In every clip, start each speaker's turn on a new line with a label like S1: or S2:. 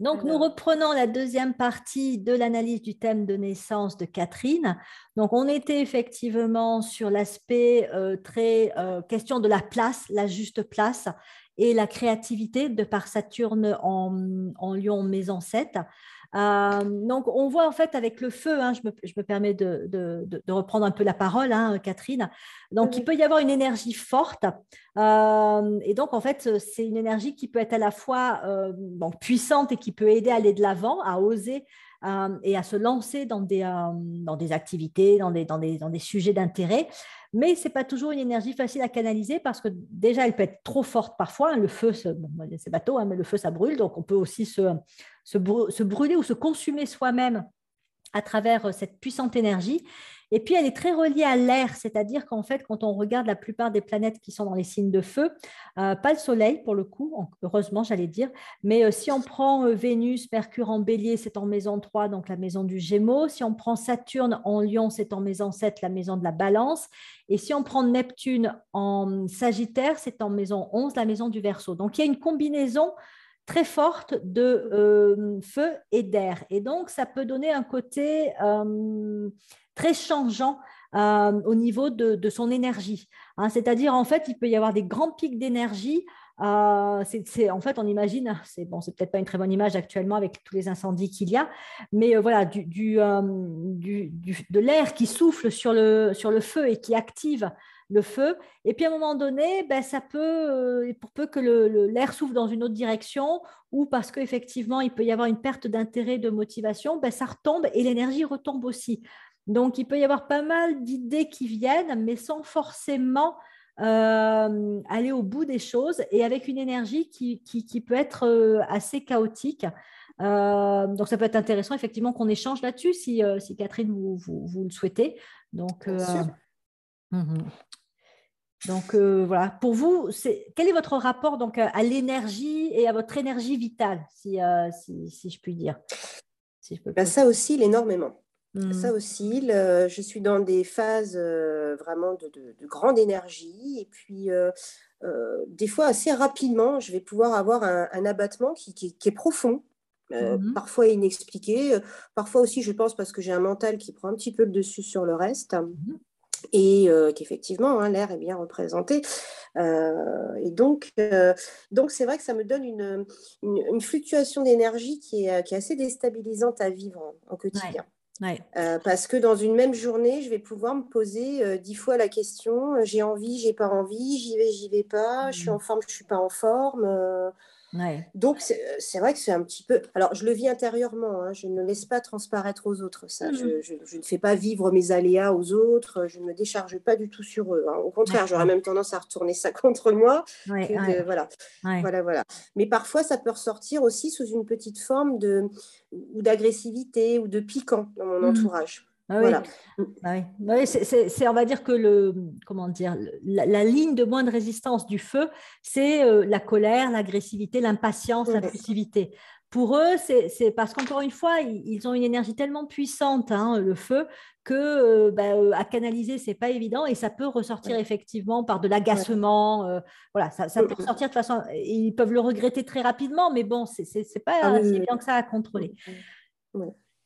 S1: Donc, nous reprenons la deuxième partie de l'analyse du thème de naissance de Catherine. Donc, on était effectivement sur l'aspect euh, très euh, question de la place, la juste place et la créativité de par Saturne en, en Lion maison 7. Euh, donc, on voit en fait avec le feu, hein, je, me, permets de, reprendre un peu la parole, hein, Catherine. Donc, il peut y avoir une énergie forte. Euh, et donc, en fait, c'est une énergie qui peut être à la fois euh, puissante et qui peut aider à aller de l'avant, à oser et à se lancer dans des, dans des activités, dans des, dans des, dans des sujets d'intérêt mais ce n'est pas toujours une énergie facile à canaliser parce que déjà, elle peut être trop forte parfois. Hein. Le feu, c'est bateau, hein, mais le feu, ça brûle. Donc, on peut aussi se, se, brûler ou se consumer soi-même à travers euh, cette puissante énergie. Et puis, elle est très reliée à l'air, c'est-à-dire qu'en fait, quand on regarde la plupart des planètes qui sont dans les signes de feu, euh, pas le Soleil pour le coup, heureusement, j'allais dire, mais euh, si on prend Vénus, Mercure en bélier, c'est en maison 3, donc la maison du Gémeaux. Si on prend Saturne en lion, c'est en maison 7, la maison de la balance. Et si on prend Neptune en Sagittaire, c'est en maison 11, la maison du Verseau. Donc, il y a une combinaison très forte de euh, feu et d'air. Et donc, ça peut donner un côté euh, très changeant euh, au niveau de, son énergie. Hein. C'est-à-dire, en fait, il peut y avoir des grands pics d'énergie. en fait, on imagine, c'est bon, c'est peut-être pas une très bonne image actuellement avec tous les incendies qu'il y a, mais voilà, du, du, de l'air qui souffle sur le, sur le feu et qui active le feu. Et puis à un moment donné, ben, ça peut, euh, pour peu que l'air souffle dans une autre direction, ou parce qu'effectivement, il peut y avoir une perte d'intérêt, de motivation, ben, ça retombe et l'énergie retombe aussi. Donc, il peut y avoir pas mal d'idées qui viennent, mais sans forcément euh, aller au bout des choses et avec une énergie qui, qui, peut être euh, assez chaotique. donc, ça peut être intéressant, effectivement, qu'on échange là-dessus si, si Catherine, vous, vous, le souhaitez. Donc, mmh donc euh, voilà, pour vous, quel est votre rapport donc à l'énergie et à votre énergie vitale, si, euh, si, je puis dire
S2: ben, Ça oscille énormément. Mmh. Ça oscille. Euh, je suis dans des phases vraiment de, grande énergie et puis des fois assez rapidement, je vais pouvoir avoir un, abattement qui, est profond. Mmh. parfois inexpliqué, parfois aussi je pense parce que j'ai un mental qui prend un petit peu le dessus sur le reste. Mmh et euh, qu'effectivement, hein, l'air est bien représenté. Euh, et donc, euh, donc c'est vrai que ça me donne une, une, fluctuation d'énergie qui est, qui est, assez déstabilisante à vivre en, quotidien. parce que dans une même journée, je vais pouvoir me poser dix fois la question j'ai envie, j'ai pas envie, j'y vais, j'y vais pas, je suis mmh. en forme, je suis pas en forme. Donc, euh, c'est vrai que c'est un petit peu. Alors, je le vis intérieurement, hein, je ne laisse pas transparaître aux autres ça. Mmh je, ne fais pas vivre mes aléas aux autres, je ne me décharge pas du tout sur eux. Hein. Au contraire, j'aurais même tendance à retourner ça contre moi. voilà. voilà, voilà. Mais parfois, ça peut ressortir aussi sous une petite forme de ou d'agressivité ou de piquant dans mon mmh. entourage.
S1: Ah voilà. Ah bah c'est, on va dire que le, comment dire, la, ligne de moins de résistance du feu, c'est euh, la colère, l'agressivité, l'impatience, l'impulsivité. Pour eux, c'est, parce qu'encore une fois, ils, ont une énergie tellement puissante, hein, le feu, que euh, bah, euh, à canaliser, c'est pas évident et ça peut ressortir effectivement par de l'agacement. voilà, ça, peut ressortir de façon. Ils peuvent le regretter très rapidement, mais bon, c'est, pas ah si bien que ça à contrôler.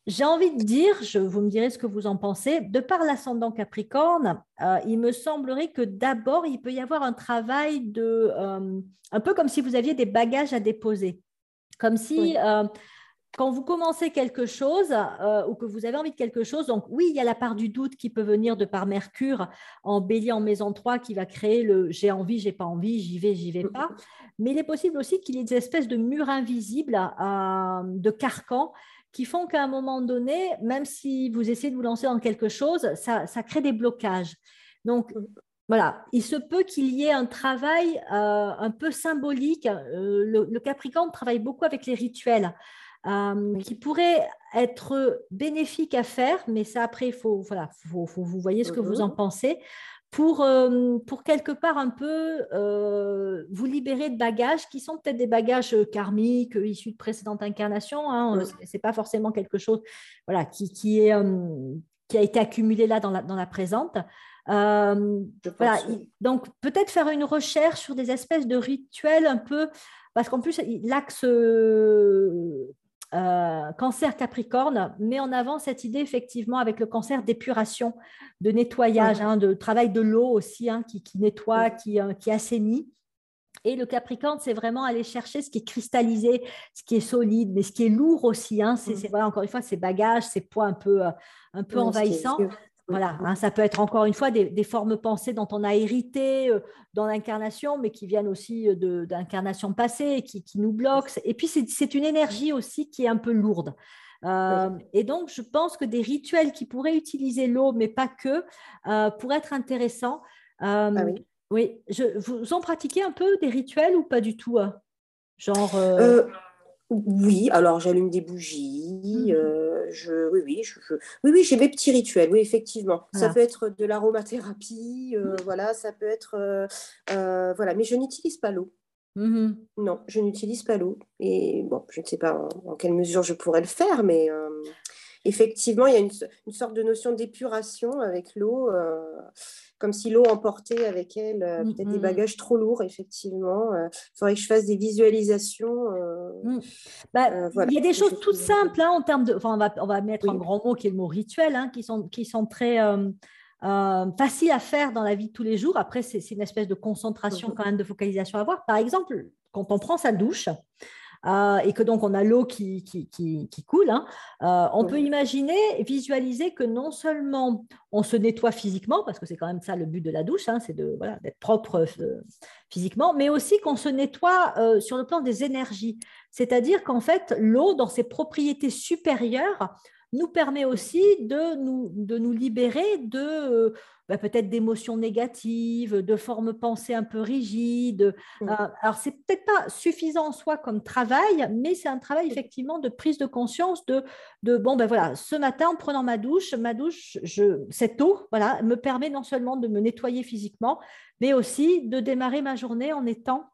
S1: J'ai envie de dire, je, vous me direz ce que vous en pensez, de par l'ascendant Capricorne, euh, il me semblerait que d'abord, il peut y avoir un travail de, euh, un peu comme si vous aviez des bagages à déposer. Comme si, euh, quand vous commencez quelque chose ou que vous avez envie de quelque chose, donc oui, il y a la part du doute qui peut venir de par Mercure en bélier en maison 3 qui va créer le j'ai envie, j'ai pas envie, j'y vais, j'y vais pas. Mais il est possible aussi qu'il y ait des espèces de murs invisibles, de carcans qui font qu'à un moment donné, même si vous essayez de vous lancer dans quelque chose, ça, crée des blocages. Donc, voilà, il se peut qu'il y ait un travail euh, un peu symbolique. Euh, le, Capricorne travaille beaucoup avec les rituels. Euh, qui pourraient être bénéfiques à faire, mais ça après, il faut, voilà, faut, vous voyez ce que vous en mhm. pensez pour, euh, pour quelque part un peu euh, vous libérer de bagages qui sont peut-être des bagages euh, karmiques issus de précédentes incarnations. Hein, Ce n'est pas forcément quelque chose voilà, qui, qui, est, qui a été accumulé là dans la, dans la présente. voilà, donc peut-être faire une recherche sur des espèces de rituels un peu, parce qu'en plus l'axe euh, cancer Capricorne met en avant cette idée effectivement avec le cancer d'épuration, de nettoyage, hein, de travail de l'eau aussi, hein, qui, nettoie, qui, euh, qui assainit. Et le Capricorne, c'est vraiment aller chercher ce qui est cristallisé, ce qui est solide, mais ce qui est lourd aussi. Hein. C'est, voilà, encore une fois, ces bagages, ces poids un peu, euh, un peu envahissants. Voilà, hein, ça peut être encore une fois des, formes pensées dont on a hérité euh, dans l'incarnation, mais qui viennent aussi euh, d'incarnations passées, qui, qui, nous bloquent. Et puis, c'est une énergie aussi qui est un peu lourde. Euh, et donc, je pense que des rituels qui pourraient utiliser l'eau, mais pas que, pourraient être intéressants. Ah oui. oui. Je, vous en pratiquez un peu des rituels ou pas du tout Genre.
S2: Oui, alors j'allume des bougies. Mmh. Euh, je, oui, oui, oui, oui, j'ai mes petits rituels. Oui, effectivement. Ça peut être de l'aromathérapie. Euh, mmh. Voilà, ça peut être. Euh, voilà, mais je n'utilise pas l'eau. Mmh non, je n'utilise pas l'eau. Et bon, je ne sais pas en, quelle mesure je pourrais le faire, mais effectivement, il y a une, une sorte de notion d'épuration avec l'eau comme si l'eau emportait avec elle peut-être des bagages trop lourds, effectivement. Il faudrait que je fasse des visualisations. Euh,
S1: mm. bah, il y a des choses toutes simples hein, en termes de. Enfin, on, va, on va mettre un grand mot qui est le mot rituel, hein, qui, sont, qui sont très. faciles à faire dans la vie de tous les jours. Après, c'est une espèce de concentration, mm-hmm. quand même, de focalisation à avoir. Par exemple, quand on prend sa douche, euh, et que donc on a l'eau qui, qui, qui, coule, hein, euh, on peut imaginer, visualiser que non seulement on se nettoie physiquement, parce que c'est quand même ça le but de la douche, hein, c'est de, voilà, d'être propre euh, physiquement, mais aussi qu'on se nettoie sur le plan des énergies. C'est-à-dire qu'en fait, l'eau, dans ses propriétés supérieures, nous permet aussi de nous, de nous libérer de euh, bah, peut-être d'émotions négatives, de formes pensées un peu rigides. Mmh. Euh, alors, c'est peut-être pas suffisant en soi comme travail, mais c'est un travail effectivement de prise de conscience de, de bon, ben voilà, ce matin, en prenant ma douche, ma douche, je, cette eau, voilà, me permet non seulement de me nettoyer physiquement, mais aussi de démarrer ma journée en étant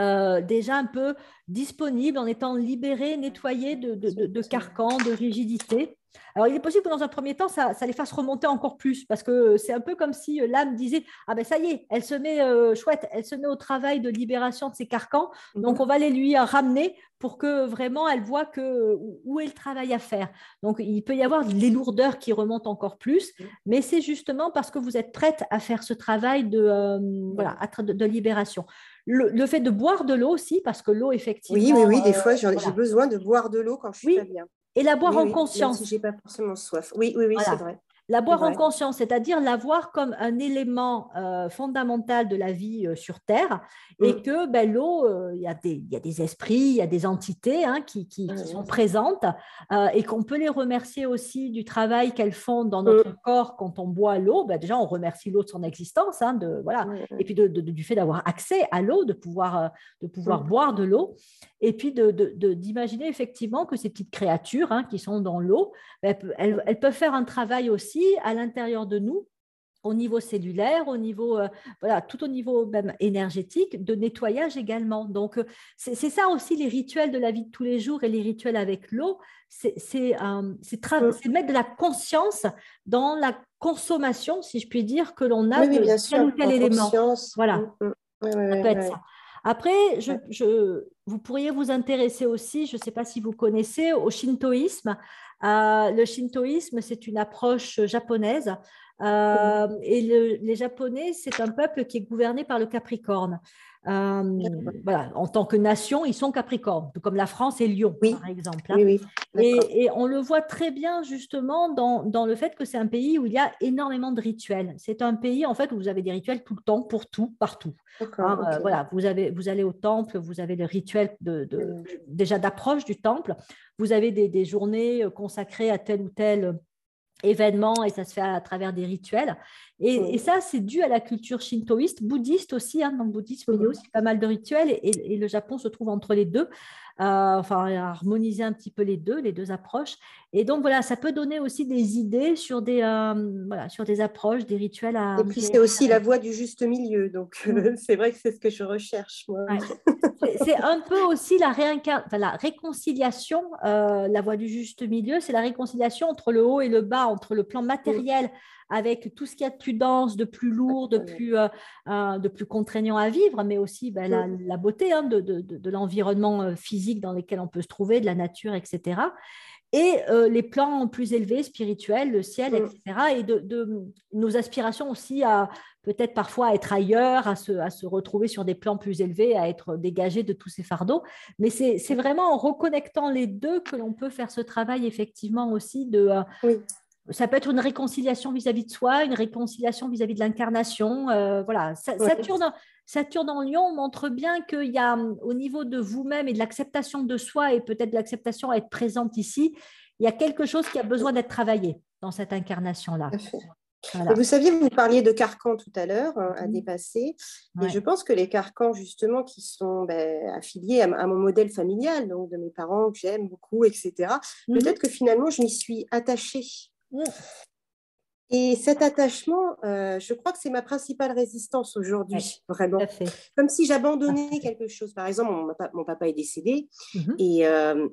S1: euh, déjà un peu disponible, en étant libéré, nettoyé de, de, de, carcans, de rigidité. Alors, il est possible que dans un premier temps, ça, les fasse remonter encore plus, parce que c'est un peu comme si euh, l'âme disait Ah ben ça y est, elle se met euh, chouette, elle se met au travail de libération de ses carcans, mhm. donc on va les lui ramener pour que vraiment elle voit que, où est le travail à faire. Donc, il peut y avoir les lourdeurs qui remontent encore plus, mhm. mais c'est justement parce que vous êtes prête à faire ce travail de, voilà, de libération. Le, fait de boire de l'eau aussi, parce que l'eau, effectivement.
S2: Oui, oui, oui, des fois, j'ai besoin de boire de l'eau quand je suis pas bien.
S1: Et la boire en conscience.
S2: si j'ai pas forcément soif. Oui, oui, oui, c'est vrai.
S1: La boire en conscience, c'est-à-dire la voir comme un élément euh, fondamental de la vie euh, sur Terre et mm. que ben, l'eau, euh, il y, y, a des esprits, il y a des entités hein, qui, qui, sont présentes et qu'on peut les remercier aussi du travail qu'elles font dans notre mm. corps quand on boit l'eau. Ben, déjà, on remercie l'eau de son existence, hein, de, voilà, et puis de, du fait d'avoir accès à l'eau, de pouvoir, de pouvoir boire de l'eau et puis d'imaginer effectivement que ces petites créatures hein, qui sont dans l'eau, ben, elles, elles peuvent faire un travail aussi à l'intérieur de nous au niveau cellulaire, au niveau, euh, voilà, tout au niveau même énergétique, de nettoyage également. Donc, euh, c'est ça aussi les rituels de la vie de tous les jours et les rituels avec l'eau, c'est euh, mettre de la conscience dans la consommation, si je puis dire, que l'on a de tel ou tel élément. Voilà, mm, mm. ça peut être ça. Après, je, vous pourriez vous intéresser aussi, je ne sais pas si vous connaissez, au shintoïsme. Euh, le shintoïsme, c'est une approche japonaise. Euh, et les Japonais, c'est un peuple qui est gouverné par le Capricorne. Euh, voilà, en tant que nation, ils sont Capricorne, comme la France et Lyon, par exemple. Hein. et, on le voit très bien justement dans, dans le fait que c'est un pays où il y a énormément de rituels. C'est un pays en fait où vous avez des rituels tout le temps, pour tout, partout. Hein, voilà, vous, avez, vous allez au temple, vous avez le rituel de, déjà d'approche du temple, vous avez des, des, journées consacrées à tel ou tel événements et ça se fait à, travers des rituels. Et, ça, c'est dû à la culture shintoïste, bouddhiste aussi. Hein. Dans le bouddhisme, il y a aussi pas mal de rituels et, le Japon se trouve entre les deux. Euh, enfin, harmoniser un petit peu les deux, les deux approches. Et donc, voilà, ça peut donner aussi des idées sur des, euh, voilà, sur des approches, des rituels à.
S2: Et puis, c'est aussi la voie du juste milieu. Donc, mm. c'est vrai que c'est ce que je recherche, moi.
S1: c'est un peu aussi la, la réconciliation, euh, la voie du juste milieu, c'est la réconciliation entre le haut et le bas, entre le plan matériel avec tout ce qu'il y a de plus dense, de plus lourd, de plus, euh, euh, de plus contraignant à vivre, mais aussi ben, la, beauté hein, de, de, de l'environnement physique dans lequel on peut se trouver, de la nature, etc et les plans plus élevés, spirituels, le ciel, etc. Et de, de, nos aspirations aussi à peut-être parfois à être ailleurs, à se, à se, retrouver sur des plans plus élevés, à être dégagé de tous ces fardeaux. Mais c'est vraiment en reconnectant les deux que l'on peut faire ce travail effectivement aussi de... Euh, ça peut être une réconciliation vis-à-vis de soi, une réconciliation vis-à-vis de l'incarnation. Euh, voilà, Saturne, Saturne en Lion montre bien qu'il y a au niveau de vous-même et de l'acceptation de soi et peut-être de l'acceptation à être présente ici, il y a quelque chose qui a besoin d'être travaillé dans cette incarnation-là.
S2: Vous saviez, vous parliez de carcans tout à l'heure hein, à mhm. dépasser. Et je pense que les carcans, justement, qui sont ben, affiliés à, mon modèle familial, donc de mes parents que j'aime beaucoup, etc., mhm. peut-être que finalement, je m'y suis attachée. Mhm. Et cet attachement, euh, je crois que c'est ma principale résistance aujourd'hui, vraiment. Comme si j'abandonnais quelque chose. Par exemple, mon, papa est décédé. Et euh,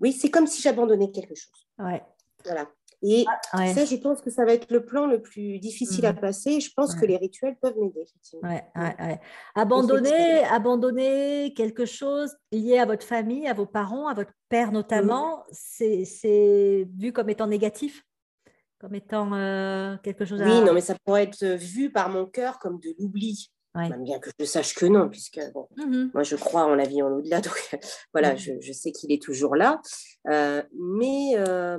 S2: oui, c'est comme si j'abandonnais quelque chose.
S1: Ouais.
S2: Voilà. Et ah, ça, je pense que ça va être le plan le plus difficile à mmh. passer. Je pense que les rituels peuvent m'aider,
S1: Ouais, abandonner, abandonner quelque chose lié à votre famille, à vos parents, à votre père notamment, mmh. c'est vu comme étant négatif? Comme étant euh, quelque chose
S2: à... Oui, non, mais ça pourrait être vu par mon cœur comme de l'oubli. Même bien que je sache que non, puisque mmh moi je crois en la vie en au-delà, donc voilà, je, je, sais qu'il est toujours là. Euh, mais euh,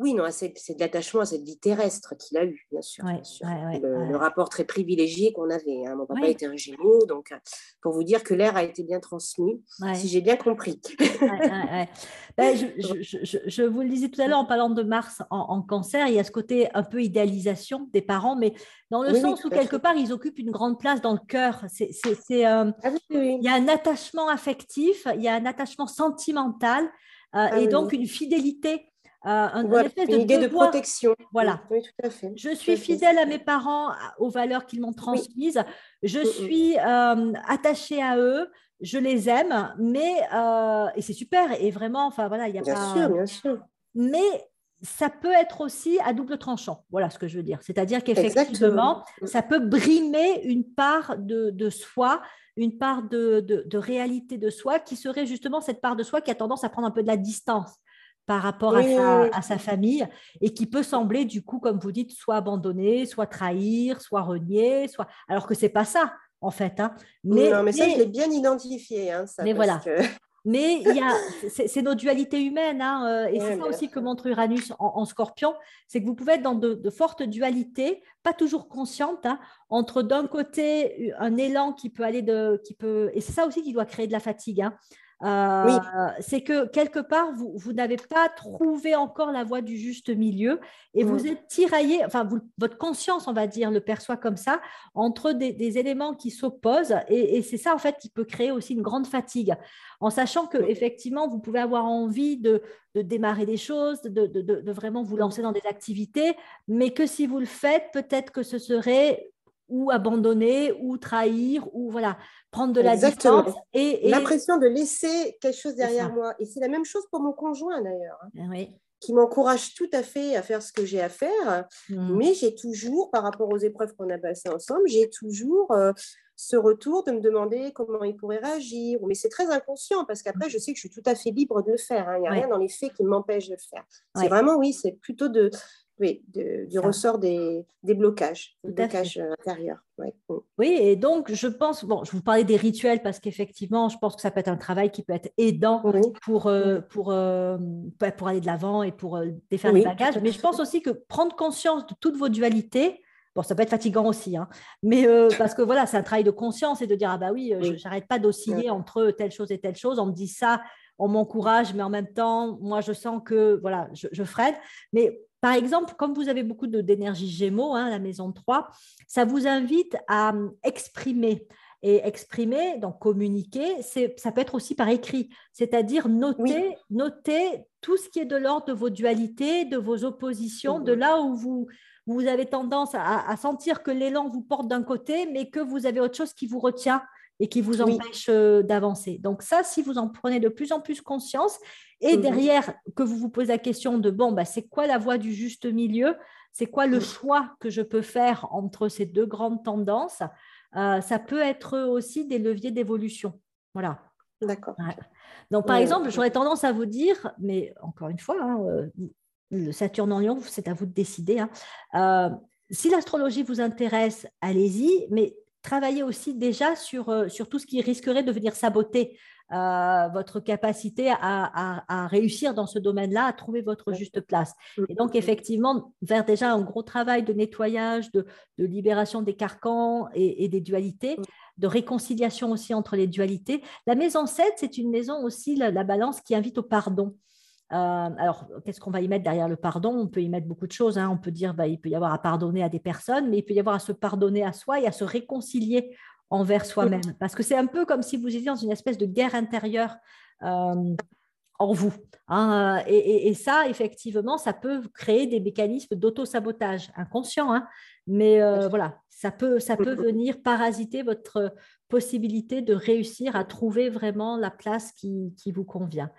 S2: oui, non, c'est de l'attachement à cette vie terrestre qu'il a eu, bien sûr. le, rapport très privilégié qu'on avait. Hein. Mon papa était un gémeau, donc euh, pour vous dire que l'air a été bien transmis, si j'ai bien compris.
S1: Ben, je, vous le disais tout à l'heure en parlant de Mars en, cancer, il y a ce côté un peu idéalisation des parents, mais dans le sens où quelque part ils occupent une grande place dans le cœur. C'est, euh, ah il y a un attachement affectif, il y a un attachement sentimental. Euh, ah et donc une fidélité
S2: euh, une idée de protection.
S1: Voilà.
S2: Oui, tout à fait.
S1: Je suis fidèle à mes parents, aux valeurs qu'ils m'ont transmises. Je mm, mm. suis euh, attachée à eux. Je les aime, mais euh, et c'est super. Et vraiment, enfin voilà, il y a
S2: bien
S1: pas.
S2: Sûr, bien sûr.
S1: Mais ça peut être aussi à double tranchant. Voilà ce que je veux dire. C'est-à-dire qu'effectivement, ça peut brimer une part de, de soi, une part de, de, de, réalité de soi qui serait justement cette part de soi qui a tendance à prendre un peu de la distance par rapport à, sa, famille et qui peut sembler, du coup, comme vous dites, soit abandonner, soit trahir, soit renier, soit... alors que c'est pas ça, en fait. Hein.
S2: Mais, non, mais, ça, je l'ai bien identifié. Hein,
S1: mais voilà. Mais il y a, c'est nos dualités humaines, hein, euh, et c'est ça aussi que montre Uranus en, Scorpion, c'est que vous pouvez être dans de, fortes dualités, pas toujours conscientes, hein, entre d'un côté un élan qui peut aller de, qui peut, et c'est ça aussi qui doit créer de la fatigue. Hein, euh, c'est que quelque part, vous, vous n'avez pas trouvé encore la voie du juste milieu et vous êtes tiraillé, enfin, votre conscience, on va dire, le perçoit comme ça, entre des, éléments qui s'opposent et, c'est ça, en fait, qui peut créer aussi une grande fatigue, en sachant que effectivement, vous pouvez avoir envie de, de démarrer des choses, de, de, de, vraiment vous lancer dans des activités, mais que si vous le faites, peut-être que ce serait ou abandonner ou trahir ou voilà prendre de la distance
S2: et, l'impression de laisser quelque chose derrière moi. Et c'est la même chose pour mon conjoint d'ailleurs
S1: hein, ah
S2: qui m'encourage tout à fait à faire ce que j'ai à faire mmh. mais j'ai toujours par rapport aux épreuves qu'on a passées ensemble j'ai toujours euh, ce retour de me demander comment il pourrait réagir. Mais c'est très inconscient parce qu'après je sais que je suis tout à fait libre de le faire hein. il n'y a rien dans les faits qui m'empêche de le faire. C'est vraiment oui c'est plutôt de oui, du ressort des, des blocages, des blocages euh, intérieurs. Mm.
S1: Oui, et donc je pense, bon, je vous parlais des rituels parce qu'effectivement, je pense que ça peut être un travail qui peut être aidant pour, euh, pour, euh, pour aller de l'avant et pour défaire les bagages. Mais je pense aussi que prendre conscience de toutes vos dualités, Bon, ça peut être fatigant aussi, hein, mais parce que voilà, c'est un travail de conscience et de dire ah bah oui, je n'arrête pas d'osciller entre telle chose et telle chose. On me dit ça, on m'encourage, mais en même temps, moi je sens que voilà, je, je freine. Mais par exemple, comme vous avez beaucoup d'énergie Gémeaux, hein, la maison 3, ça vous invite à hum, exprimer. Et exprimer, donc communiquer, ça peut être aussi par écrit, c'est-à-dire noter, noter tout ce qui est de l'ordre de vos dualités, de vos oppositions, de là où vous, vous avez tendance à sentir que l'élan vous porte d'un côté, mais que vous avez autre chose qui vous retient et qui vous empêche euh, d'avancer. Donc ça, si vous en prenez de plus en plus conscience, et mhm. derrière que vous vous posez la question de, bon, bah, c'est quoi la voie du juste milieu? C'est quoi le choix que je peux faire entre ces deux grandes tendances, ça peut être aussi des leviers d'évolution. Voilà.
S2: D'accord.
S1: Donc, par exemple, j'aurais tendance à vous dire, mais encore une fois, hein, le Saturne en Lion, c'est à vous de décider. Hein, si l'astrologie vous intéresse, allez-y, mais travaillez aussi déjà sur, sur tout ce qui risquerait de venir saboter euh, votre capacité à, réussir dans ce domaine-là, à trouver votre juste place. Et donc, effectivement, vers déjà un gros travail de nettoyage, de, libération des carcans et, des dualités, de réconciliation aussi entre les dualités. La maison 7, c'est une maison aussi, la, balance, qui invite au pardon. Euh, alors, qu'est-ce qu'on va y mettre derrière le pardon? On peut y mettre beaucoup de choses. Hein. On peut dire bah, il peut y avoir à pardonner à des personnes, mais il peut y avoir à se pardonner à soi et à se réconcilier envers soi-même. Parce que c'est un peu comme si vous étiez dans une espèce de guerre intérieure euh, en vous. Hein. Et, ça, effectivement, ça peut créer des mécanismes d'auto-sabotage inconscient. Hein. Mais euh, voilà, ça peut, ça peut venir parasiter votre possibilité de réussir à trouver vraiment la place qui, qui vous convient.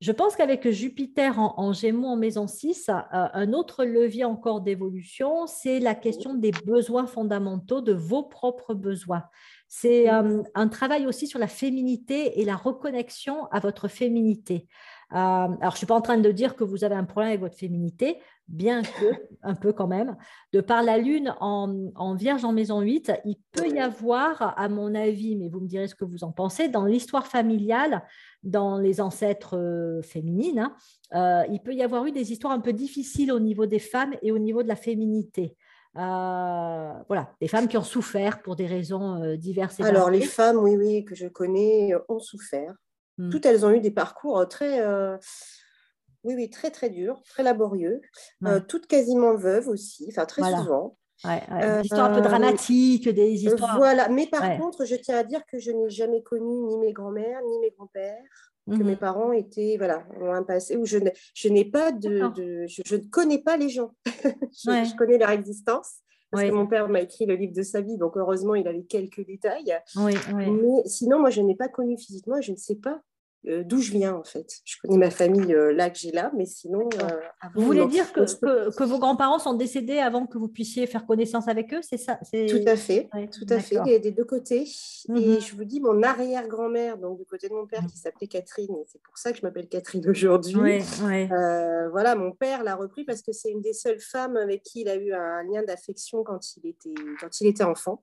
S1: Je pense qu'avec Jupiter en, Gémeaux en maison 6, euh, un autre levier encore d'évolution, c'est la question des besoins fondamentaux, de vos propres besoins. C'est euh, un travail aussi sur la féminité et la reconnexion à votre féminité. Euh, alors, je ne suis pas en train de dire que vous avez un problème avec votre féminité, bien que, un peu quand même. De par la Lune en, Vierge en maison 8, il peut y avoir, à mon avis, mais vous me direz ce que vous en pensez, dans l'histoire familiale, dans les ancêtres euh, féminines, hein, euh, il peut y avoir eu des histoires un peu difficiles au niveau des femmes et au niveau de la féminité. voilà, des femmes qui ont souffert pour des raisons diverses et
S2: Alors, les femmes, oui, oui, que je connais, ont souffert. Mmh. Toutes elles ont eu des parcours euh, très, euh, oui, oui, très, très durs, très laborieux. Euh, toutes quasiment veuves aussi, enfin très souvent.
S1: Des histoires un peu dramatiques, des histoires.
S2: Voilà, mais par contre, je tiens à dire que je n'ai jamais connu ni mes grands-mères, ni mes grands-pères, que mes mmh parents étaient, voilà, ont un passé où je, je n'ai pas de. de je, ne connais pas les gens. je, connais leur existence. Parce que mon père m'a écrit le livre de sa vie, donc heureusement, il avait quelques détails. Mais sinon, moi, je n'ai pas connu physiquement, je ne sais pas euh, d'où je viens en fait. Je connais ma famille euh, là que j'ai là, mais sinon. Euh,
S1: vous voulez dire que, que, vos grands-parents sont décédés avant que vous puissiez faire connaissance avec eux, c'est ça
S2: Tout à fait, tout à fait. Et des deux côtés. Et mhm. je vous dis, mon arrière-grand-mère, donc du côté de mon père, mhm. qui s'appelait Catherine, et c'est pour ça que je m'appelle Catherine aujourd'hui. voilà, mon père l'a repris parce que c'est une des seules femmes avec qui il a eu un lien d'affection quand il était quand il était enfant.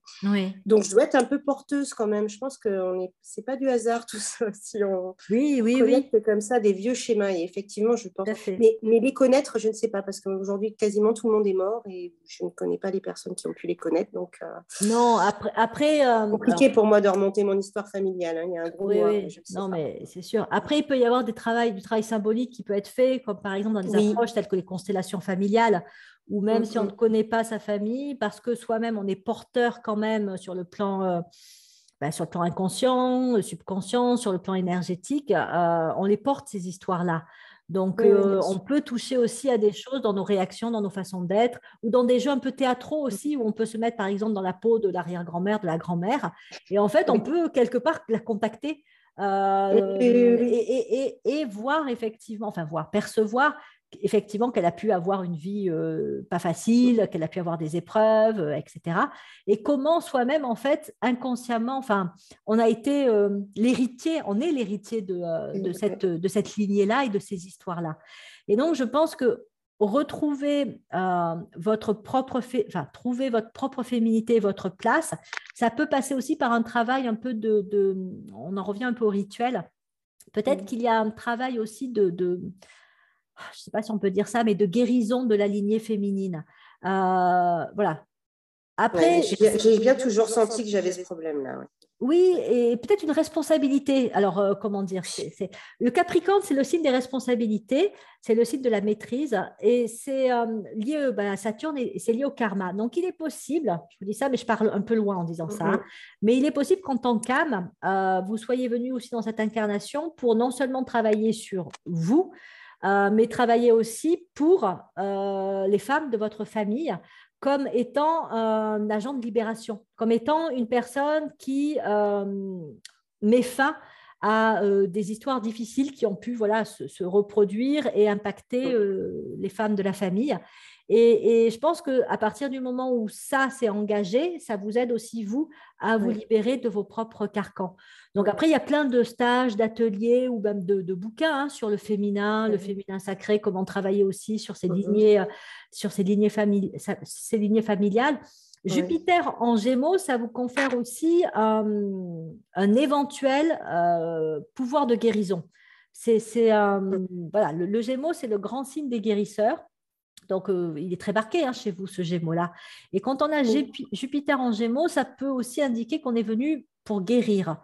S2: Donc je dois être un peu porteuse quand même. Je pense que ce c'est pas du hasard tout ça. Si on
S1: oui, oui, oui.
S2: C'est comme ça des vieux schémas. Et effectivement, je pense. Mais, mais, les connaître, je ne sais pas, parce qu'aujourd'hui, quasiment tout le monde est mort et je ne connais pas les personnes qui ont pu les connaître. Donc, euh,
S1: non, après. après
S2: euh, compliqué pour moi de remonter mon histoire familiale. Hein. Il y a un gros.
S1: Oui, oui. Non, mais c'est sûr. Après, il peut y avoir des travails, du travail symbolique qui peut être fait, comme par exemple dans des approches telles que les constellations familiales ou même si on ne connaît pas sa famille, parce que soi-même, on est porteur quand même sur le plan euh, bah, sur le plan inconscient, subconscient, sur le plan énergétique, euh, on les porte ces histoires-là. Donc, euh, on peut toucher aussi à des choses dans nos réactions, dans nos façons d'être, ou dans des jeux un peu théâtraux aussi, où on peut se mettre, par exemple, dans la peau de l'arrière-grand-mère, de la grand-mère. Et en fait, on peut quelque part la contacter euh, et, voir effectivement, enfin voir, percevoir effectivement qu'elle a pu avoir une vie euh, pas facile, qu'elle a pu avoir des épreuves, euh, etc. Et comment soi-même, en fait, inconsciemment, enfin, on a été euh, l'héritier, on est l'héritier de, de, cette, de cette lignée-là et de ces histoires-là. Et donc, je pense que retrouver votre propre, enfin, trouver votre propre féminité, votre place, ça peut passer aussi par un travail un peu de, de on en revient un peu au rituel. Peut-être qu'il y a un travail aussi de, de je ne sais pas si on peut dire ça, mais de guérison de la lignée féminine. Euh, voilà.
S2: Après, j'ai bien toujours senti que j'avais ce problème-là.
S1: Oui, et peut-être une responsabilité. Alors, euh, comment dire Le Capricorne, c'est le signe des responsabilités, c'est le signe de la maîtrise, et c'est euh, lié bah, à Saturne et c'est lié au karma. Donc, il est possible, je vous dis ça, mais je parle un peu loin en disant ça, hein, mais il est possible qu'en tant qu'âme, vous soyez venu aussi dans cette incarnation pour non seulement travailler sur vous, euh, mais travailler aussi pour euh, les femmes de votre famille comme étant un agent de libération, comme étant une personne qui euh, met fin à des histoires difficiles qui ont pu voilà, se, reproduire et impacter les femmes de la famille. Et, je pense qu'à partir du moment où ça s'est engagé, ça vous aide aussi, vous, à vous libérer de vos propres carcans. Donc après, il y a plein de stages, d'ateliers ou même de, bouquins hein, sur le féminin, le féminin sacré, comment travailler aussi sur ces lignées, euh, sur ces lignées, ces lignées familiales. Jupiter en Gémeaux, ça vous confère aussi euh, un éventuel euh, pouvoir de guérison. C'est, voilà, le Gémeaux, c'est le grand signe des guérisseurs. Donc, euh, il est très marqué hein, chez vous, ce Gémeaux-là. Et quand on a Jupiter en Gémeaux, ça peut aussi indiquer qu'on est venu pour guérir.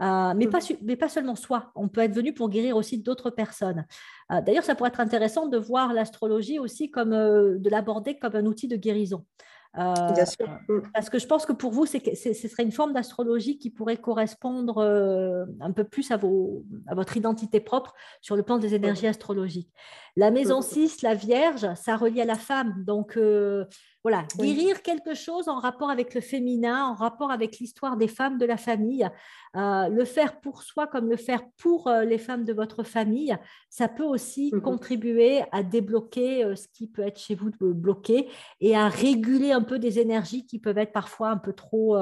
S1: Euh, mais, pas, mais pas seulement soi, on peut être venu pour guérir aussi d'autres personnes. Euh, d'ailleurs, ça pourrait être intéressant de voir l'astrologie aussi comme, de l'aborder comme un outil de guérison. Euh, mm. Parce que je pense que pour vous, c'est, ce serait une forme d'astrologie qui pourrait correspondre euh, un peu plus à, vos, à votre identité propre sur le plan des énergies astrologiques. La maison 6, la Vierge, ça relie à la femme. Donc, euh, voilà, guérir quelque chose en rapport avec le féminin, en rapport avec l'histoire des femmes de la famille, euh, le faire pour soi comme le faire pour euh, les femmes de votre famille, ça peut aussi mmh contribuer à débloquer ce qui peut être chez vous bloqué et à réguler un peu des énergies qui peuvent être parfois un peu trop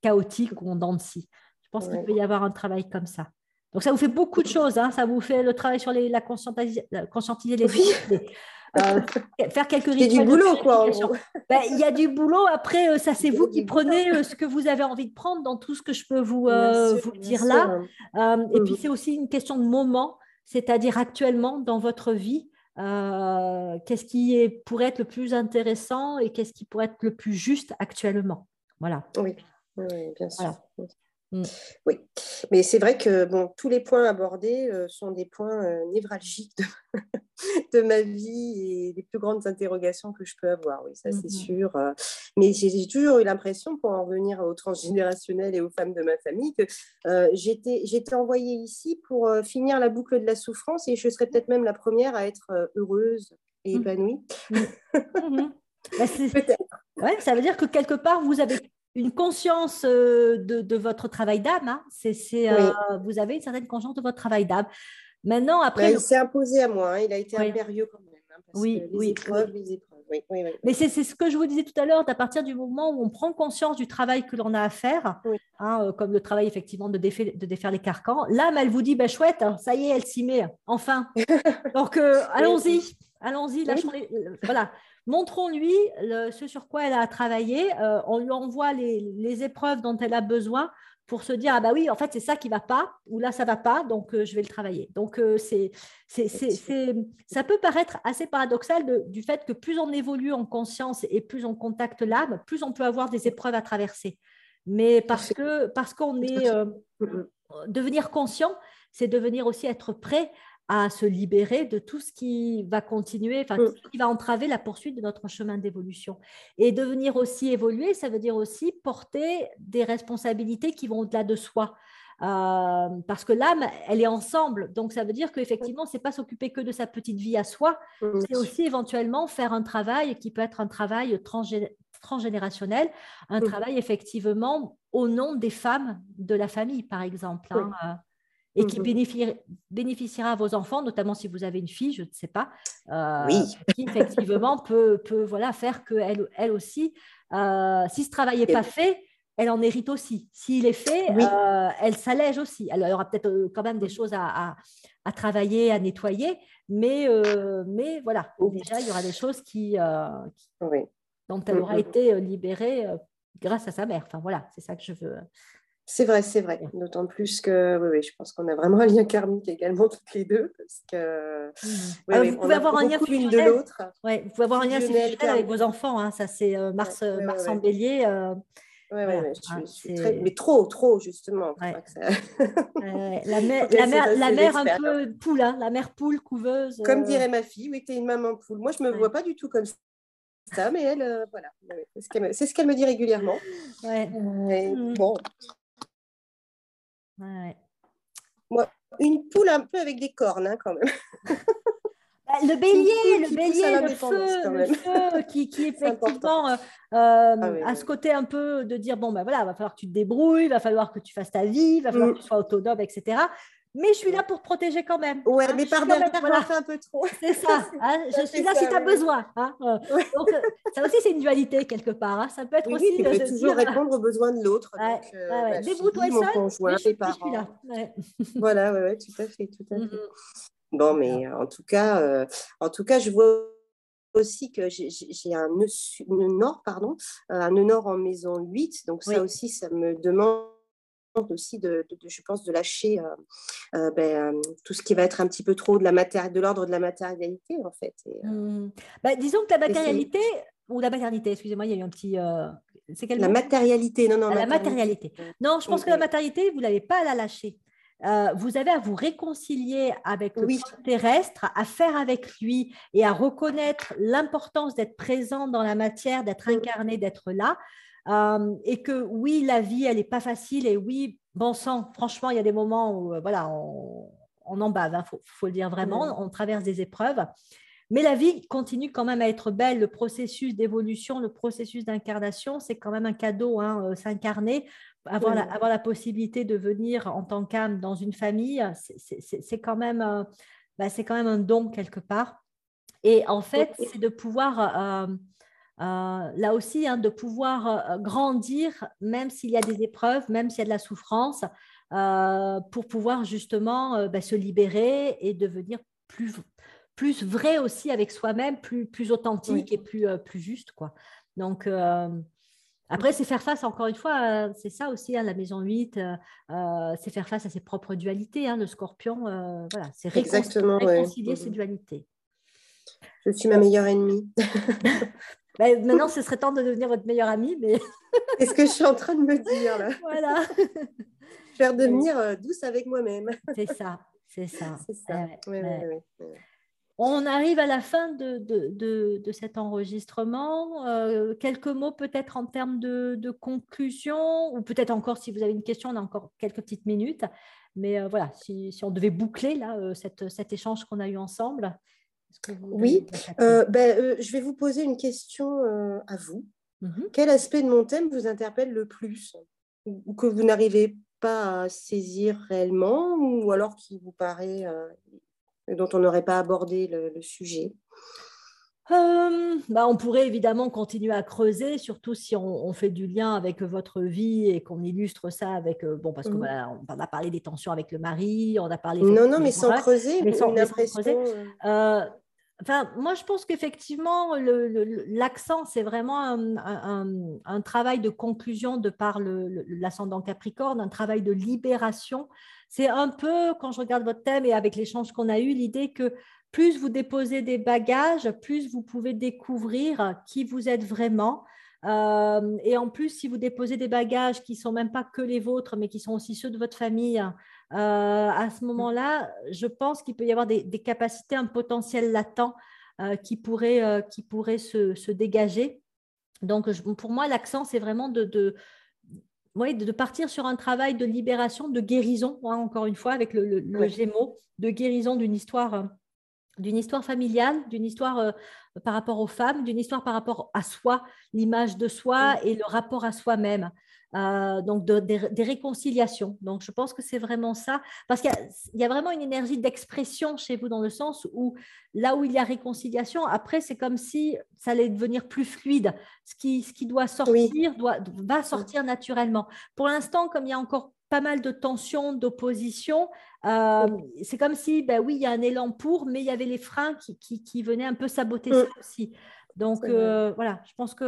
S1: chaotiques ou en dents de scie. Je pense qu'il peut y avoir un travail comme ça. Donc, ça vous fait beaucoup de choses. Hein. Ça vous fait le travail sur les, la conscientiser, les, oui. Euh, faire quelques rituels.
S2: Il y a du boulot, quoi.
S1: Ben, il y a du boulot. Après, euh, ça, c'est vous qui prenez euh, ce que vous avez envie de prendre dans tout ce que je peux vous, vous dire là. et puis, mm. c'est aussi une question de moment, c'est-à-dire actuellement dans votre vie. qu'est-ce qui est, pourrait être le plus intéressant et qu'est-ce qui pourrait être le plus juste actuellement? Voilà.
S2: Oui, bien sûr. Mm. Oui, mais c'est vrai que bon, tous les points abordés euh, sont des points euh, névralgiques de, ma vie et des plus grandes interrogations que je peux avoir, oui, ça c'est mm-hmm. sûr. Euh. mais j'ai toujours eu l'impression, pour en revenir au transgénérationnel et aux femmes de ma famille, que j'étais envoyée ici pour finir la boucle de la souffrance et je serais peut-être même la première à être heureuse et mm. épanouie. Mm.
S1: Mm-hmm. Bah, ouais, ça veut dire que quelque part, vous avez une conscience euh, de, votre travail d'âme. Hein. C'est, euh, Vous avez une certaine conscience de votre travail d'âme. Maintenant, après.
S2: Il s'est imposé à moi, hein. il a été impérieux quand même. Hein,
S1: oui, oui, Mais c'est, ce que je vous disais tout à l'heure, à partir du moment où on prend conscience du travail que l'on a à faire, euh, comme le travail effectivement de, défaire, de défaire les carcans, l'âme, elle vous dit, bah, chouette, ça y est, elle s'y met, enfin. Donc, allons-y, allons-y, lâchons les... Voilà, Montrons-lui ce sur quoi elle a travaillé. Euh, on lui envoie les, épreuves dont elle a besoin pour se dire ah bah oui en fait c'est ça qui va pas ou là ça va pas donc euh, je vais le travailler. Donc euh, c'est, ça peut paraître assez paradoxal du fait que plus on évolue en conscience et plus on contacte l'âme, plus on peut avoir des épreuves à traverser. Mais parce que parce qu'on est devenir conscient, c'est devenir aussi être prêt à se libérer de tout ce qui va continuer, enfin, tout ce qui va entraver la poursuite de notre chemin d'évolution. Et devenir aussi évoluer, ça veut dire aussi porter des responsabilités qui vont au-delà de soi. Euh, parce que l'âme, elle est ensemble. Donc, ça veut dire qu'effectivement, ce n'est pas s'occuper que de sa petite vie à soi, c'est aussi éventuellement faire un travail qui peut être un travail transgénérationnel, un travail effectivement au nom des femmes de la famille, par exemple. Hein, euh et qui mmh bénéficiera à vos enfants, notamment si vous avez une fille, je ne sais pas, euh, qui effectivement peut, peut, voilà, faire qu'elle elle aussi, euh, si ce travail n'est pas fait, elle en hérite aussi. S'il est fait, euh, elle s'allège aussi. Y aura peut-être quand même des choses à, à, travailler, à nettoyer, mais, mais voilà, déjà, il y aura des choses qui, dont elle mmh, aura été libérée grâce à sa mère. Enfin, voilà, c'est ça que je veux.
S2: C'est vrai, c'est vrai. D'autant plus que oui, oui, je pense qu'on a vraiment un lien karmique également toutes les deux. Parce que,
S1: mmh. vous pouvez avoir un lien l'une de l'autre. Ouais, vous pouvez avoir un lien avec vos enfants. Hein. Ça, c'est euh, Mars, Mars en bélier. Euh,
S2: oui, je, suis, très... mais trop, trop, justement.
S1: la mère, la mère, la mère un peu poule, hein, la mère poule, couveuse.
S2: Comme euh. dirait ma fille, oui, tu es une maman poule. Moi, je ne me vois pas du tout comme ça, mais elle, voilà, c'est ce qu'elle me dit régulièrement. Ouais. Mmh. Moi, une poule un peu avec des cornes, hein, quand même.
S1: Bah, le bélier, le bélier, le feu, le feu, qui, qui effectivement euh, ah a ce côté un peu de dire bon ben voilà, va falloir que tu te débrouilles, il va falloir que tu fasses ta vie, il va falloir mm. que tu sois autonome, etc mais je suis là pour te protéger quand même.
S2: Ouais, hein, mais pardon, tu voilà. fait un peu trop.
S1: C'est ça, hein, je suis là si tu as besoin. Hein, euh. Donc, euh, ça aussi, c'est une dualité quelque part. Ça peut être
S2: oui,
S1: aussi.
S2: Oui, tu peux toujours répondre aux besoins de l'autre. Ouais,
S1: euh, bah, Débrouille-toi seul. Conjoint, je, je suis là.
S2: voilà, ouais, tout à fait, tout à fait. Mm-hmm. Bon, mais en tout cas, euh, en tout cas, je vois aussi que j'ai un nœud, nord, pardon, un nœud nord en maison 8. Donc ça aussi, ça me demande aussi de, je pense, de lâcher euh, euh, ben, euh, tout ce qui va être un petit peu trop de la matière, de l'ordre de la matérialité, en fait.
S1: Mmh. Bah, disons que la matérialité, ou la maternité, excusez-moi, il y a eu un petit...
S2: c'est quelle La matérialité, non, non.
S1: La matérialité. Non, je pense que la matérialité, vous l'avez pas à la lâcher. vous avez à vous réconcilier avec le terrestre, à faire avec lui et à reconnaître l'importance d'être présent dans la matière, d'être incarné, d'être là. Euh, et que oui, la vie, elle n'est pas facile. Et oui, bon sang, franchement, il y a des moments où euh, voilà, on, en bave, il hein, faut, le dire vraiment, on traverse des épreuves. Mais la vie continue quand même à être belle. Le processus d'évolution, le processus d'incarnation, c'est quand même un cadeau, hein, euh, s'incarner. Avoir, la, avoir la possibilité de venir en tant qu'âme dans une famille, c'est quand, même, bah, quand même un don quelque part. Et en fait, c'est de pouvoir euh, là aussi, hein, de pouvoir euh, grandir, même s'il y a des épreuves, même s'il y a de la souffrance, euh, pour pouvoir justement bah, se libérer et devenir plus, plus vrai aussi avec soi-même, plus, plus authentique et plus, plus juste. Quoi. Donc, après, c'est faire face, encore une fois, c'est ça aussi, hein, la maison 8, c'est faire face à ses propres dualités. Hein, le scorpion, voilà, c'est réconcilier ses dualités.
S2: Je suis ma meilleure ennemie.
S1: Bah, maintenant, ce serait temps de devenir votre meilleure amie. Mais...
S2: C'est ce que je suis en train de me dire là. Voilà. Faire devenir euh, douce avec moi-même.
S1: C'est ça, c'est ça. ça. On arrive à la fin de, de, de, cet enregistrement. Euh, quelques mots peut-être en termes de, conclusion, ou peut-être encore si vous avez une question, on a encore quelques petites minutes. Mais euh, voilà, si, si, on devait boucler là, cette, cet échange qu'on a eu ensemble,
S2: oui, euh, ben, euh, je vais vous poser une question euh, à vous. Mmh Quel aspect de mon thème vous interpelle le plus? Ou que vous n'arrivez pas à saisir réellement ou alors qui vous paraît dont on n'aurait pas abordé le, sujet?
S1: Bah, on pourrait évidemment continuer à creuser, surtout si on, fait du lien avec votre vie et qu'on illustre ça avec bon parce qu'on mmh. on a parlé des tensions avec le mari, on a parlé
S2: non non mais sans creuser, mais sans, creuser.
S1: Enfin, moi, je pense qu'effectivement, l'accent, c'est vraiment un, travail de conclusion de par l'ascendant Capricorne, un travail de libération. C'est un peu, quand je regarde votre thème et avec l'échange qu'on a eu, l'idée que plus vous déposez des bagages, plus vous pouvez découvrir qui vous êtes vraiment. Euh, et en plus, si vous déposez des bagages qui ne sont même pas que les vôtres, mais qui sont aussi ceux de votre famille, euh, à ce moment-là, je pense qu'il peut y avoir des, capacités, un potentiel latent euh, qui pourrait, qui pourrait se, dégager. Donc, pour moi, l'accent, c'est vraiment de, de, de, partir sur un travail de libération, de guérison, hein, encore une fois, avec le, Gémeaux, de guérison d'une histoire d'une histoire familiale, d'une histoire par rapport aux femmes, d'une histoire par rapport à soi, l'image de soi et le rapport à soi-même. Euh, donc des, réconciliations. Donc je pense que c'est vraiment ça, parce qu'il y, a vraiment une énergie d'expression chez vous dans le sens où là où il y a réconciliation, après c'est comme si ça allait devenir plus fluide. Ce qui, ce qui doit sortir doit, va sortir naturellement. Pour l'instant, comme il y a encore pas mal de tensions, d'opposition. Euh, c'est comme si, ben oui, il y a un élan pour, mais il y avait les freins qui, qui, qui venaient un peu saboter ça aussi. Donc euh, voilà, je pense que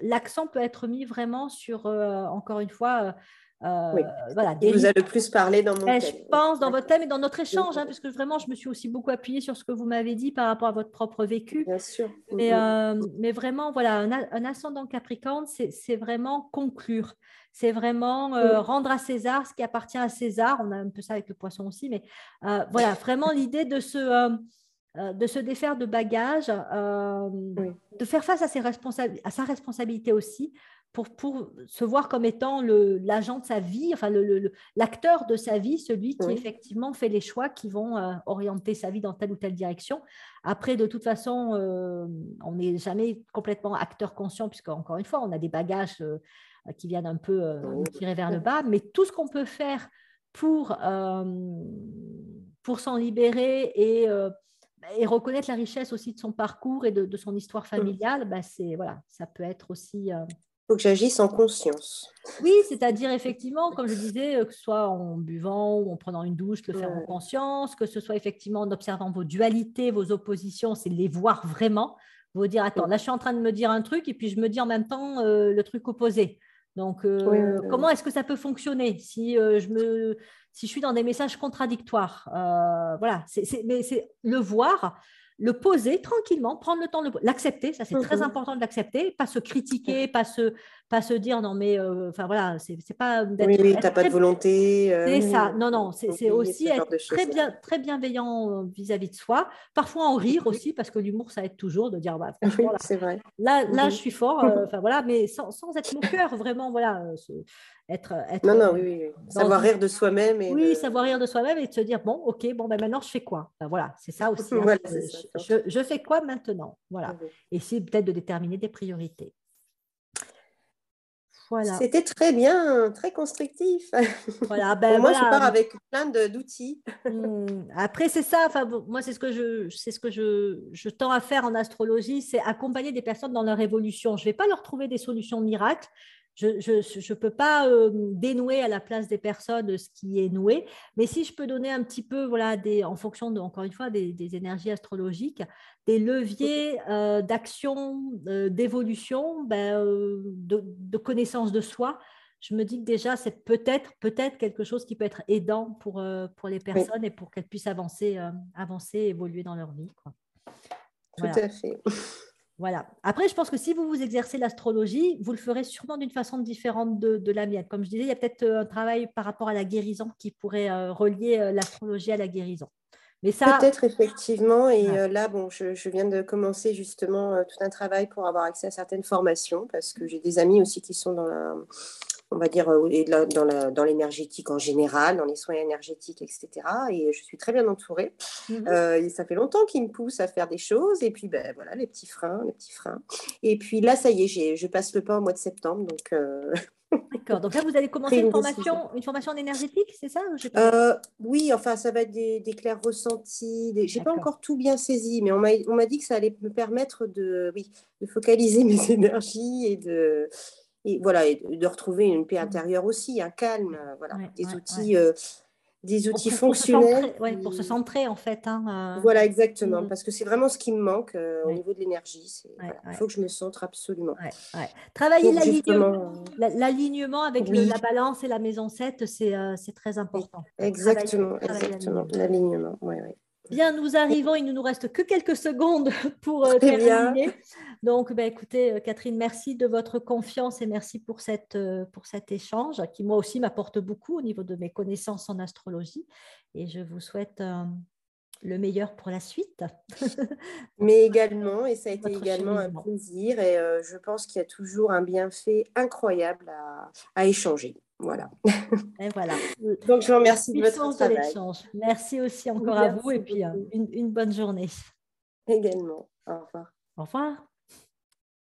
S1: l'accent peut être mis vraiment sur, euh, encore une fois,
S2: euh, voilà, vous avez le plus parlé dans mon
S1: thème. Je pense dans votre thème et dans notre échange, hein, puisque vraiment, je me suis aussi beaucoup appuyée sur ce que vous m'avez dit par rapport à votre propre vécu.
S2: Bien sûr.
S1: Mais, mm-hmm. mais vraiment, voilà, un, ascendant Capricorne, c'est vraiment conclure. C'est vraiment mm. rendre à César ce qui appartient à César. On a un peu ça avec le poisson aussi, mais voilà, vraiment l'idée de se euh, de se défaire de bagages, euh, de faire face à, ses à sa responsabilité aussi, pour, pour se voir comme étant l'agent de sa vie, enfin l'acteur de sa vie, celui qui effectivement fait les choix qui vont euh, orienter sa vie dans telle ou telle direction. Après, de toute façon, euh, on n'est jamais complètement acteur conscient, puisque encore une fois, on a des bagages euh, qui viennent un peu nous tirer vers le bas, mais tout ce qu'on peut faire pour, pour s'en libérer et et reconnaître la richesse aussi de son parcours et de, son histoire familiale, bah c'est voilà, ça peut être aussi
S2: faut que j'agisse en conscience.
S1: Oui, c'est-à-dire effectivement, comme je disais, euh, que ce soit en buvant ou en prenant une douche, le faire en conscience, que ce soit effectivement en observant vos dualités, vos oppositions, c'est les voir vraiment. Vous dire, attends, là je suis en train de me dire un truc et puis je me dis en même temps euh, le truc opposé. Donc, euh, comment est-ce que ça peut fonctionner si, je me, si je suis dans des messages contradictoires? Voilà, mais c'est le voir le poser tranquillement, prendre le temps de l'accepter, ça c'est très mhm. important de l'accepter, pas se critiquer, pas se, pas se dire non mais, euh, enfin voilà, c'est pas.
S2: Oui, oui, tu n'as pas de volonté.
S1: Euh, c'est ça, non, non, c'est aussi être très, bien, très bienveillant euh, vis-à-vis de soi, parfois en rire aussi, parce que l'humour ça aide toujours de dire, bah, franchement, là, vrai. là, là, mhm. je suis fort, enfin voilà, mais sans, sans être moqueur, vraiment, voilà, être,
S2: non, non, oui, oui. Savoir rire de soi-même.
S1: Oui, savoir rire de soi-même et de se dire, bon, ok, bon, ben maintenant, je fais quoi? Voilà, c'est ça aussi. Hein. je, fais quoi maintenant? Voilà. Et c'est peut-être de déterminer des priorités.
S2: Voilà. C'était très bien, très constructif. Voilà, ben, moi, je pars avec plein d'outils.
S1: Hmm, après, c'est ça. Enfin, moi, c'est ce que je, c'est ce que je, je tends à faire en astrologie, c'est accompagner des personnes dans leur évolution. Je ne vais pas leur trouver des solutions miracles, je ne peux pas euh, dénouer à la place des personnes ce qui est noué, mais si je peux donner un petit peu, voilà, des, en fonction, de, encore une fois, des, énergies astrologiques, des leviers euh, d'action, euh, d'évolution, ben, de, connaissance de soi, je me dis que déjà, c'est peut-être peut-être quelque chose qui peut être aidant pour, pour les personnes et pour qu'elles puissent avancer, avancer, évoluer dans leur vie.
S2: Tout à fait.
S1: Voilà. Après, je pense que si vous vous exercez l'astrologie, vous le ferez sûrement d'une façon différente de, la mienne. Comme je disais, il y a peut-être euh, un travail par rapport à la guérison qui pourrait euh, relier euh, l'astrologie à la guérison.
S2: Mais ça... Peut-être effectivement. Et là, bon, je, viens de commencer justement tout un travail pour avoir accès à certaines formations parce que j'ai des amis aussi qui sont dans la, on va dire, euh, dans l'énergétique en général, dans les soins énergétiques, etc. Et je suis très bien entourée. Mhm. Euh, et ça fait longtemps qu'ils me poussent à faire des choses. Et puis, ben, voilà, les petits freins, les petits freins. Et puis là, ça y est, je passe le pas au mois de septembre. Donc,
S1: euh, D'accord. Donc là, vous allez commencer une formation, une formation en énergétique, c'est ça
S2: Oui, enfin, ça va être des, clairs ressentis. Je n'ai pas encore tout bien saisi, mais on m'a dit que ça allait me permettre de, oui, de focaliser mes énergies et de, et voilà, et de retrouver une paix intérieure aussi, un calme, euh, voilà, des outils, euh, des outils fonctionnels.
S1: Pour se centrer en fait. Hein,
S2: euh. Voilà, exactement, mmh. parce que c'est vraiment ce qui me manque au niveau de l'énergie. Il faut que je me centre absolument.
S1: Travailler l'alignement avec la balance et la maison 7, c'est très important.
S2: Exactement, exactement, l'alignement. oui, oui.
S1: Bien, nous arrivons, il ne nous reste que quelques secondes pour terminer. Donc, ben, écoutez, euh, Catherine, merci de votre confiance et merci pour, cette, euh, pour cet échange qui, moi aussi, m'apporte beaucoup au niveau de mes connaissances en astrologie. Et je vous souhaite le meilleur pour la suite.
S2: Mais également, et ça a été également un plaisir, et je pense qu'il y a toujours un bienfait incroyable à échanger. Voilà.
S1: Et voilà.
S2: Donc, je vous remercie de votre travail.
S1: Merci aussi encore à vous et puis euh, une bonne journée.
S2: Également. Au revoir.
S1: Au revoir.